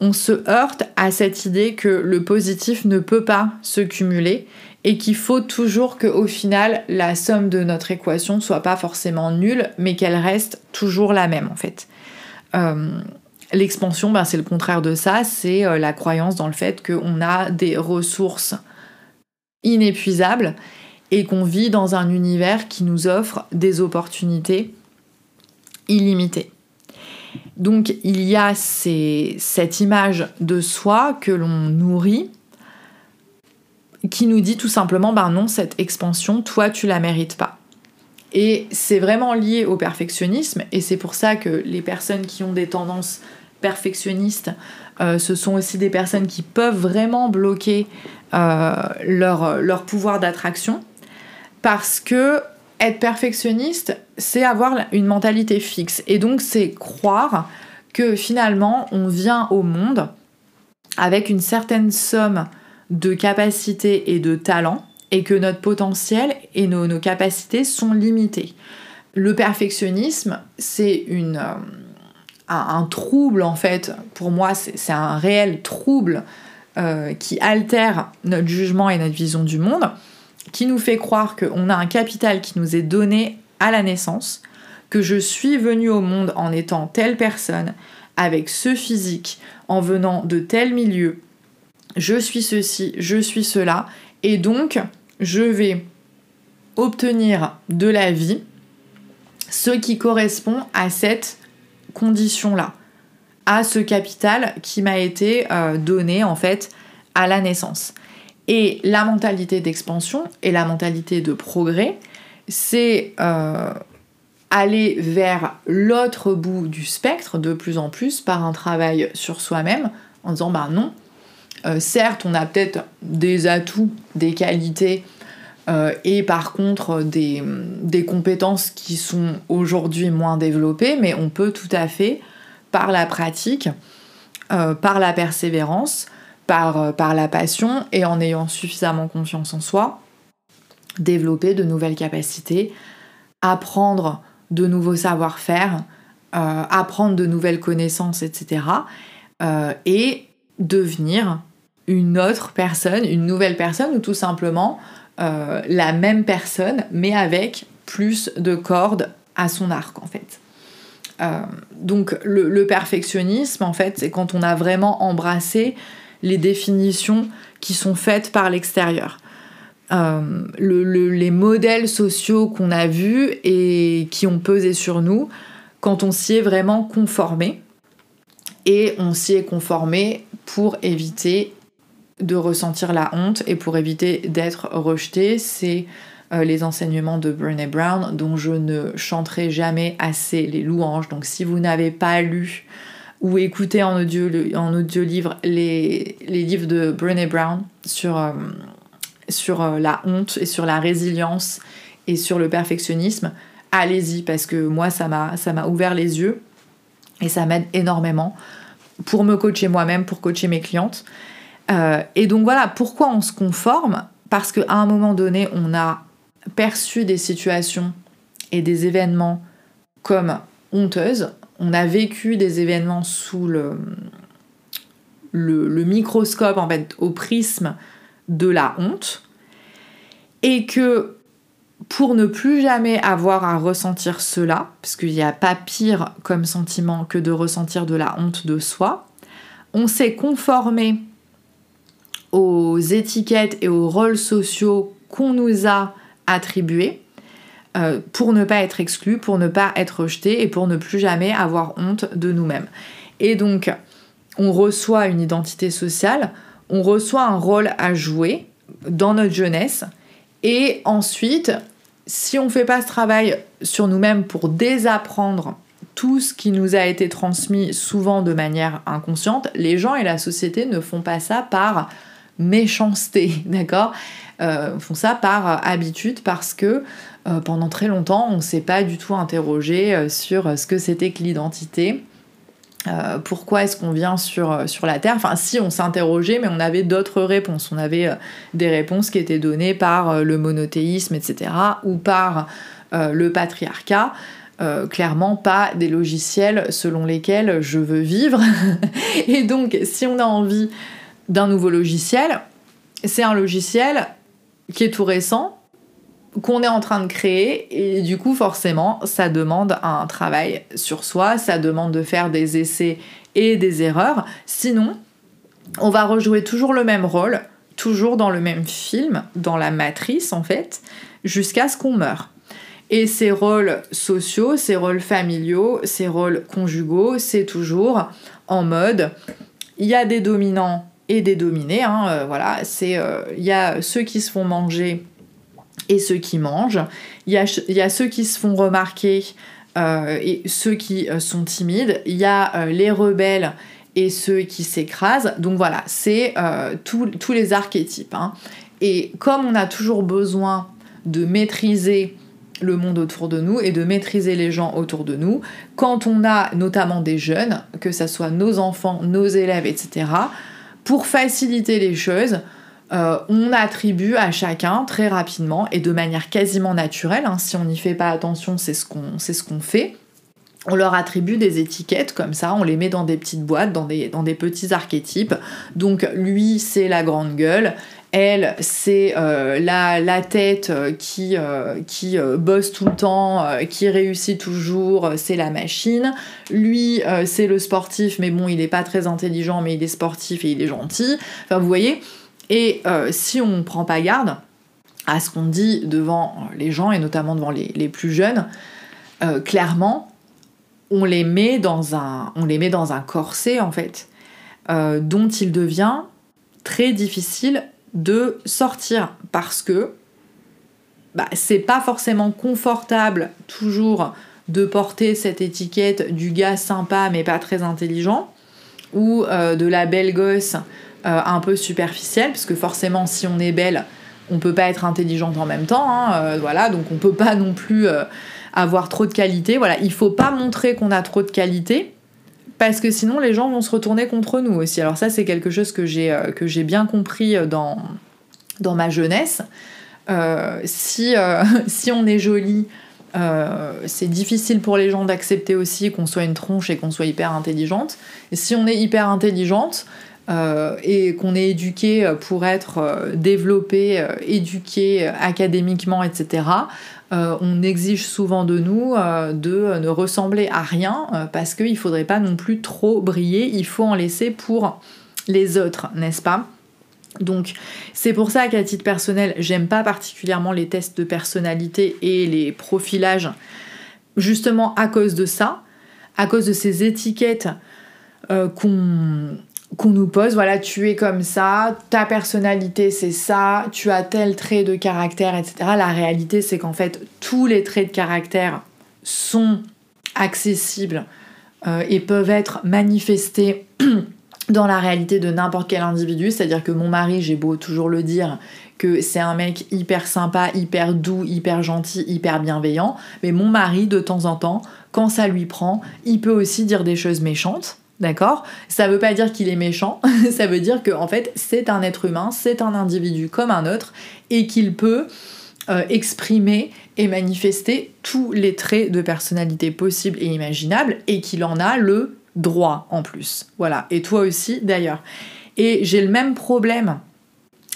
on se heurte à cette idée que le positif ne peut pas se cumuler et qu'il faut toujours qu'au final la somme de notre équation soit pas forcément nulle, mais qu'elle reste toujours la même en fait. Euh, l'expansion, ben, c'est le contraire de ça, c'est euh, la croyance dans le fait qu'on a des ressources inépuisables et qu'on vit dans un univers qui nous offre des opportunités illimitées. Donc il y a cette image de soi que l'on nourrit qui nous dit tout simplement, ben non, cette expansion, toi, tu la mérites pas. Et c'est vraiment lié au perfectionnisme, et c'est pour ça que les personnes qui ont des tendances perfectionnistes, euh, ce sont aussi des personnes qui peuvent vraiment bloquer euh, leur, leur pouvoir d'attraction, parce que être perfectionniste, c'est avoir une mentalité fixe, et donc c'est croire que finalement on vient au monde avec une certaine somme de capacités et de talents et que notre potentiel et nos, capacités sont limitées. Le perfectionnisme, c'est une, euh, un, trouble en fait, pour moi c'est un réel trouble euh, qui altère notre jugement et notre vision du monde, qui nous fait croire qu'on a un capital qui nous est donné à la naissance, que je suis venu au monde en étant telle personne, avec ce physique, en venant de tel milieu, je suis ceci, je suis cela, et donc je vais obtenir de la vie ce qui correspond à cette condition-là, à ce capital qui m'a été euh, donné en fait à la naissance. Et la mentalité d'expansion et la mentalité de progrès, c'est euh, aller vers l'autre bout du spectre de plus en plus par un travail sur soi-même en disant bah non, euh, certes, on a peut-être des atouts, des qualités euh, et par contre des, compétences qui sont aujourd'hui moins développées, mais on peut tout à fait, par la pratique, euh, par la persévérance, par la passion et en ayant suffisamment confiance en soi, développer de nouvelles capacités, apprendre de nouveaux savoir-faire, apprendre de nouvelles connaissances, etc. et devenir une autre personne, une nouvelle personne, ou tout simplement euh, la même personne, mais avec plus de cordes à son arc en fait. Euh, donc le, perfectionnisme en fait, c'est quand on a vraiment embrassé les définitions qui sont faites par l'extérieur. les modèles sociaux qu'on a vus et qui ont pesé sur nous quand on s'y est vraiment conformé. Et on s'y est conformé pour éviter de ressentir la honte et pour éviter d'être rejeté. C'est euh, les enseignements de Brené Brown dont je ne chanterai jamais assez les louanges. Donc si vous n'avez pas lu ou écouté en audio, en audio livre les, livres de Brené Brown sur, euh, euh, la honte et sur la résilience et sur le perfectionnisme, allez-y parce que moi ça m'a ça m'a ouvert les yeux et ça m'aide énormément pour me coacher moi-même, pour coacher mes clientes. Euh, et donc voilà, pourquoi on se conforme? Parce qu'à un moment donné, on a perçu des situations et des événements comme honteuses. On a vécu des événements sous le, le, microscope, en fait, au prisme de la honte. Et que pour ne plus jamais avoir à ressentir cela, parce qu'il n'y a pas pire comme sentiment que de ressentir de la honte de soi, on s'est conformé aux étiquettes et aux rôles sociaux qu'on nous a attribués euh, pour ne pas être exclu, pour ne pas être rejeté et pour ne plus jamais avoir honte de nous-mêmes. Et donc, on reçoit une identité sociale, on reçoit un rôle à jouer dans notre jeunesse et ensuite, si on ne fait pas ce travail sur nous-mêmes pour désapprendre tout ce qui nous a été transmis souvent de manière inconsciente, les gens et la société ne font pas ça par méchanceté, d'accord euh, Font ça par habitude parce que euh, pendant très longtemps, on ne s'est pas du tout interrogé euh, sur ce que c'était que l'identité euh, pourquoi est-ce qu'on vient sur, euh, sur la Terre Enfin, si, on s'interrogeait, mais on avait d'autres réponses. On avait euh, des réponses qui étaient données par le monothéisme, etc., ou par le patriarcat. clairement pas des logiciels selon lesquels je veux vivre. Et donc, si on a envie d'un nouveau logiciel, c'est un logiciel qui est tout récent, qu'on est en train de créer et du coup forcément ça demande un travail sur soi, ça demande de faire des essais et des erreurs, sinon on va rejouer toujours le même rôle, toujours dans le même film, dans la matrice en fait, jusqu'à ce qu'on meure. Et ces rôles sociaux, ces rôles familiaux, ces rôles conjugaux, c'est toujours en mode il y a des dominants et des dominés, hein, euh, voilà, c'est euh, il y a ceux qui se font manger et ceux qui mangent. Il y a, ceux qui se font remarquer euh, et ceux qui euh, sont timides. Il y a euh, les rebelles et ceux qui s'écrasent. Donc voilà, c'est tous les archétypes. Hein. Et comme on a toujours besoin de maîtriser le monde autour de nous et de maîtriser les gens autour de nous, quand on a notamment des jeunes, que ce soit nos enfants, nos élèves, etc., pour faciliter les choses, euh, on attribue à chacun très rapidement et de manière quasiment naturelle, hein, si on n'y fait pas attention, c'est ce qu'on fait. On leur attribue des étiquettes comme ça, on les met dans des petites boîtes, dans des petits archétypes. Donc lui, c'est la grande gueule, elle, c'est euh, la, la, tête qui, euh, qui bosse tout le temps, qui réussit toujours, c'est la machine. Lui, c'est le sportif, mais bon, il n'est pas très intelligent, mais il est sportif et il est gentil. Enfin, vous voyez, et euh, si on ne prend pas garde à ce qu'on dit devant les gens, et notamment devant les, plus jeunes, euh, clairement, on les, met dans un, on les met dans un corset, en fait, euh, dont il devient très difficile de sortir parce que bah, c'est pas forcément confortable toujours de porter cette étiquette du gars sympa mais pas très intelligent ou de la belle gosse euh, un peu superficielle, parce que forcément, si on est belle, on peut pas être intelligente en même temps, hein, euh, voilà, donc on peut pas non plus euh, avoir trop de qualité. Voilà, il faut pas montrer qu'on a trop de qualité, parce que sinon les gens vont se retourner contre nous aussi. Alors ça, c'est quelque chose que j'ai que j'ai bien compris dans dans ma jeunesse. si si on est jolie c'est difficile pour les gens d'accepter aussi qu'on soit une tronche et qu'on soit hyper intelligente. Et si on est hyper intelligente, euh, et qu'on est éduqué pour être euh, développé, euh, éduqué académiquement, etc., on exige souvent de nous de ne ressembler à rien parce qu'il ne faudrait pas non plus trop briller, il faut en laisser pour les autres, n'est-ce pas? Donc c'est pour ça qu'à titre personnel, j'aime pas particulièrement les tests de personnalité et les profilages, justement à cause de ça, à cause de ces étiquettes euh, qu'on qu'on nous pose, voilà, tu es comme ça, ta personnalité c'est ça, tu as tel trait de caractère, etc. La réalité c'est qu'en fait tous les traits de caractère sont accessibles euh, et peuvent être manifestés dans la réalité de n'importe quel individu. C'est-à-dire que mon mari, j'ai beau toujours le dire, que c'est un mec hyper sympa, hyper doux, hyper gentil, hyper bienveillant, mais mon mari, de temps en temps, quand ça lui prend, il peut aussi dire des choses méchantes. D'accord? Ça veut pas dire qu'il est méchant, ça veut dire qu'en en fait c'est un être humain, c'est un individu comme un autre et qu'il peut euh, exprimer et manifester tous les traits de personnalité possibles et imaginables et qu'il en a le droit en plus. Voilà, et toi aussi d'ailleurs. Et j'ai le même problème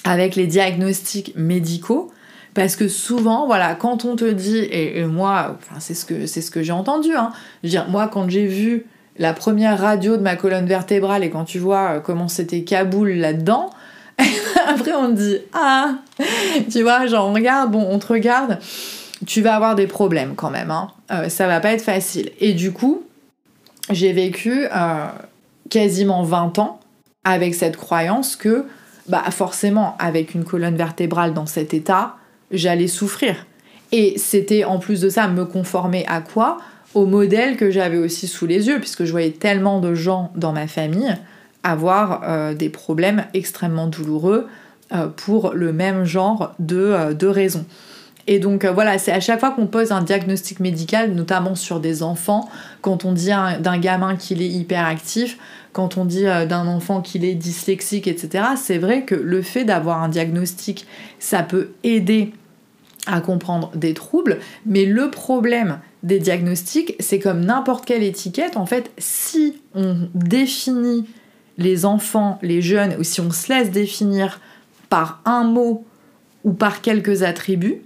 avec les diagnostics médicaux parce que souvent, voilà, quand on te dit, et, moi, enfin, c'est ce que, ce que j'ai entendu, hein, je veux dire, moi, quand j'ai vu la première radio de ma colonne vertébrale et quand tu vois euh, comment c'était Kaboul là-dedans, après on te dit, ah, tu vois, genre, regarde, bon, on te regarde, tu vas avoir des problèmes quand même, hein, euh, ça va pas être facile. Et du coup, j'ai vécu euh, quasiment 20 ans avec cette croyance que, bah forcément, avec une colonne vertébrale dans cet état, j'allais souffrir. Et c'était en plus de ça me conformer à quoi? Au modèle que j'avais aussi sous les yeux, puisque je voyais tellement de gens dans ma famille avoir euh, des problèmes extrêmement douloureux euh, pour le même genre de, de raisons. Et donc euh, voilà, c'est à chaque fois qu'on pose un diagnostic médical, notamment sur des enfants, quand on dit d'un gamin qu'il est hyperactif, quand on dit euh, d'un enfant qu'il est dyslexique, etc., c'est vrai que le fait d'avoir un diagnostic, ça peut aider à comprendre des troubles, mais le problème des diagnostics, c'est comme n'importe quelle étiquette, en fait, si on définit les enfants, les jeunes, ou si on se laisse définir par un mot ou par quelques attributs,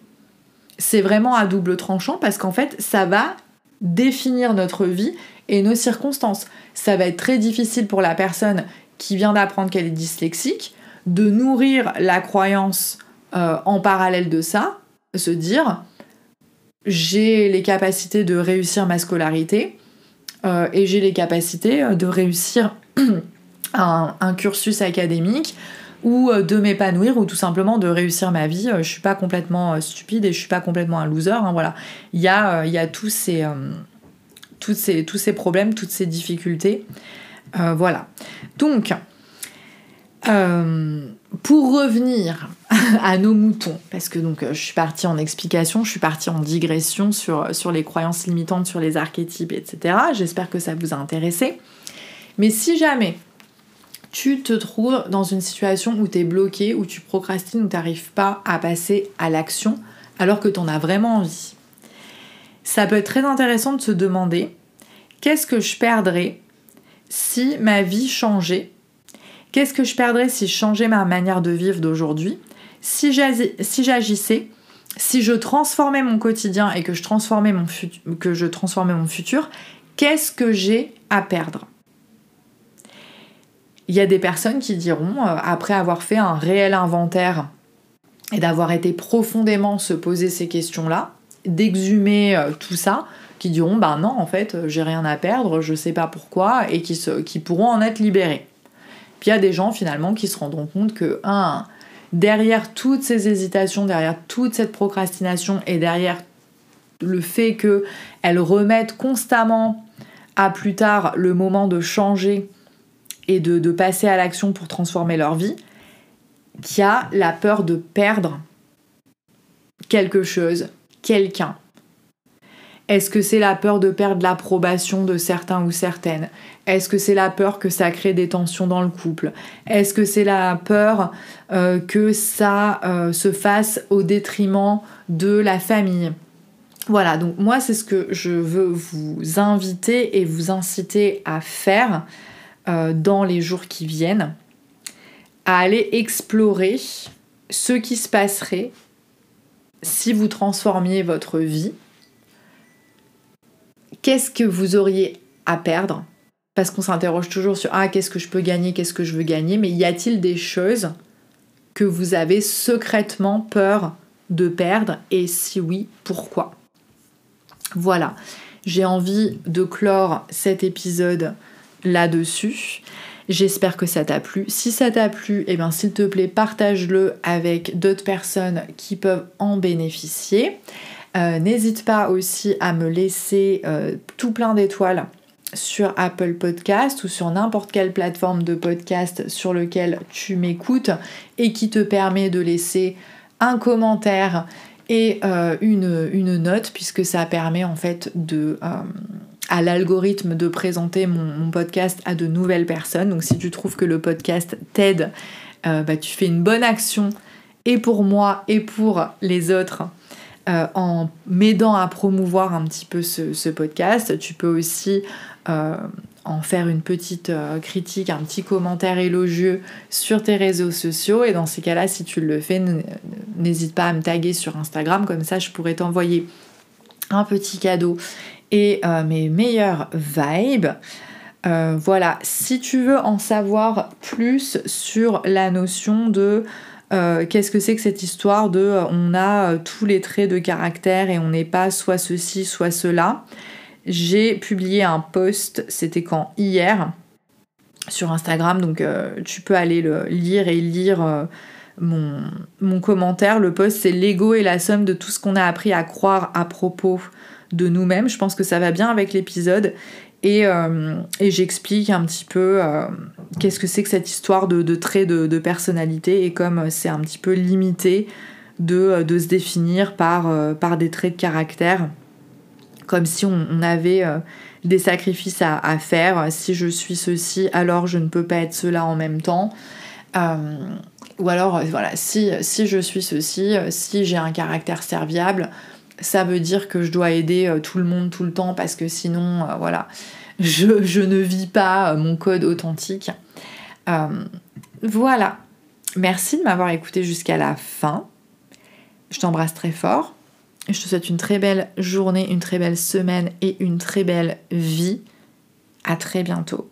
c'est vraiment à double tranchant parce qu'en fait, ça va définir notre vie et nos circonstances. Ça va être très difficile pour la personne qui vient d'apprendre qu'elle est dyslexique de nourrir la croyance euh, en parallèle de ça, se dire j'ai les capacités de réussir ma scolarité euh, et j'ai les capacités euh, de réussir un cursus académique ou euh, de m'épanouir ou tout simplement de réussir ma vie. Je suis pas complètement stupide et je suis pas complètement un loser. Hein, voilà. Il y a, il y a tous, ces, tous, ces, tous ces problèmes, toutes ces difficultés. voilà. Donc, pour revenir à nos moutons, parce que donc je suis partie en explication, je suis partie en digression sur, sur les croyances limitantes, sur les archétypes, etc. J'espère que ça vous a intéressé. Mais si jamais tu te trouves dans une situation où tu es bloqué, où tu procrastines, où tu n'arrives pas à passer à l'action alors que tu en as vraiment envie. Ça peut être très intéressant de se demander qu'est-ce que je perdrais si ma vie changeait Qu'est-ce que je perdrais si je changeais ma manière de vivre d'aujourd'hui? Si j'agissais, si je transformais mon quotidien et que je transformais mon, que je transformais mon futur, qu'est-ce que j'ai à perdre? Il y a des personnes qui diront, euh, après avoir fait un réel inventaire et d'avoir été profondément se poser ces questions-là, d'exhumer euh, tout ça, qui diront bah non en fait j'ai rien à perdre, je sais pas pourquoi et qui, qui pourront en être libérés. Il y a des gens finalement qui se rendront compte que derrière toutes ces hésitations, derrière toute cette procrastination et derrière le fait qu'elles remettent constamment à plus tard le moment de changer et de, passer à l'action pour transformer leur vie, qui a la peur de perdre quelque chose, quelqu'un. Est-ce que c'est la peur de perdre l'approbation de certains ou certaines? Est-ce que c'est la peur que ça crée des tensions dans le couple? Est-ce que c'est la peur euh, que ça euh, se fasse au détriment de la famille? Voilà, donc moi c'est ce que je veux vous inviter et vous inciter à faire euh, dans les jours qui viennent, à aller explorer ce qui se passerait si vous transformiez votre vie. Qu'est-ce que vous auriez à perdre? Parce qu'on s'interroge toujours sur ah qu'est-ce que je peux gagner, qu'est-ce que je veux gagner, mais y a-t-il des choses que vous avez secrètement peur de perdre? Et si oui, pourquoi? Voilà, j'ai envie de clore cet épisode là-dessus. J'espère que ça t'a plu. Si ça t'a plu, eh bien s'il te plaît, partage-le avec d'autres personnes qui peuvent en bénéficier. Euh, n'hésite pas aussi à me laisser euh, tout plein d'étoiles sur Apple Podcast ou sur n'importe quelle plateforme de podcast sur lequel tu m'écoutes et qui te permet de laisser un commentaire et euh, une, note puisque ça permet en fait de à l'algorithme de présenter mon, podcast à de nouvelles personnes. Donc si tu trouves que le podcast t'aide, bah, tu fais une bonne action et pour moi et pour les autres euh, en m'aidant à promouvoir un petit peu ce, podcast. Tu peux aussi euh, en faire une petite euh, critique, un petit commentaire élogieux sur tes réseaux sociaux. Et dans ces cas-là, si tu le fais, n'hésite pas à me taguer sur Instagram, comme ça je pourrais t'envoyer un petit cadeau et mes meilleures vibes. voilà, si tu veux en savoir plus sur la notion de euh, qu'est-ce que c'est que cette histoire de euh, on a euh, tous les traits de caractère et on n'est pas soit ceci, soit cela. J'ai publié un post, c'était quand? Hier, sur Instagram, donc tu peux aller le lire et lire mon, mon, commentaire. Le post, c'est l'ego et la somme de tout ce qu'on a appris à croire à propos de nous-mêmes. Je pense que ça va bien avec l'épisode. Euh, et, j'explique un petit peu euh, qu'est-ce que c'est que cette histoire de, traits de, personnalité et comme c'est un petit peu limité de, euh, se définir par, des traits de caractère, comme si on, avait des sacrifices à, faire. Si je suis ceci, alors je ne peux pas être cela en même temps. ou alors, voilà, si, si je suis ceci, si j'ai un caractère serviable, ça veut dire que je dois aider euh, tout le monde tout le temps parce que sinon, euh, voilà, je, ne vis pas euh, mon code authentique. voilà. Merci de m'avoir écouté jusqu'à la fin. Je t'embrasse très fort. Je te souhaite une très belle journée, une très belle semaine et une très belle vie. À très bientôt.